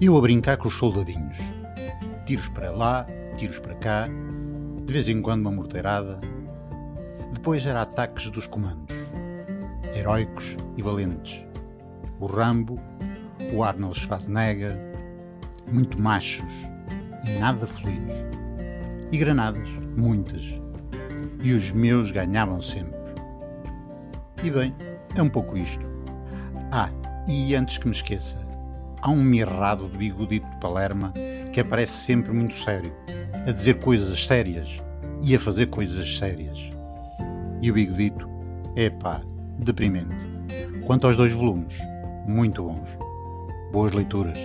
Eu a brincar com os soldadinhos. Tiros para lá, tiros para cá, de vez em quando uma morteirada. Depois era ataques dos comandos, heróicos e valentes. O Rambo, o Arnold Schwarzenegger, muito machos e nada fluidos. E granadas, muitas. E os meus ganhavam sempre. E bem, é um pouco isto. Ah, e antes que me esqueça, há um mirrado de bigodito de Palerma que aparece sempre muito sério, a dizer coisas sérias e a fazer coisas sérias. E o bigodito é pá, deprimente. Quanto aos dois volumes, muito bons. Boas leituras.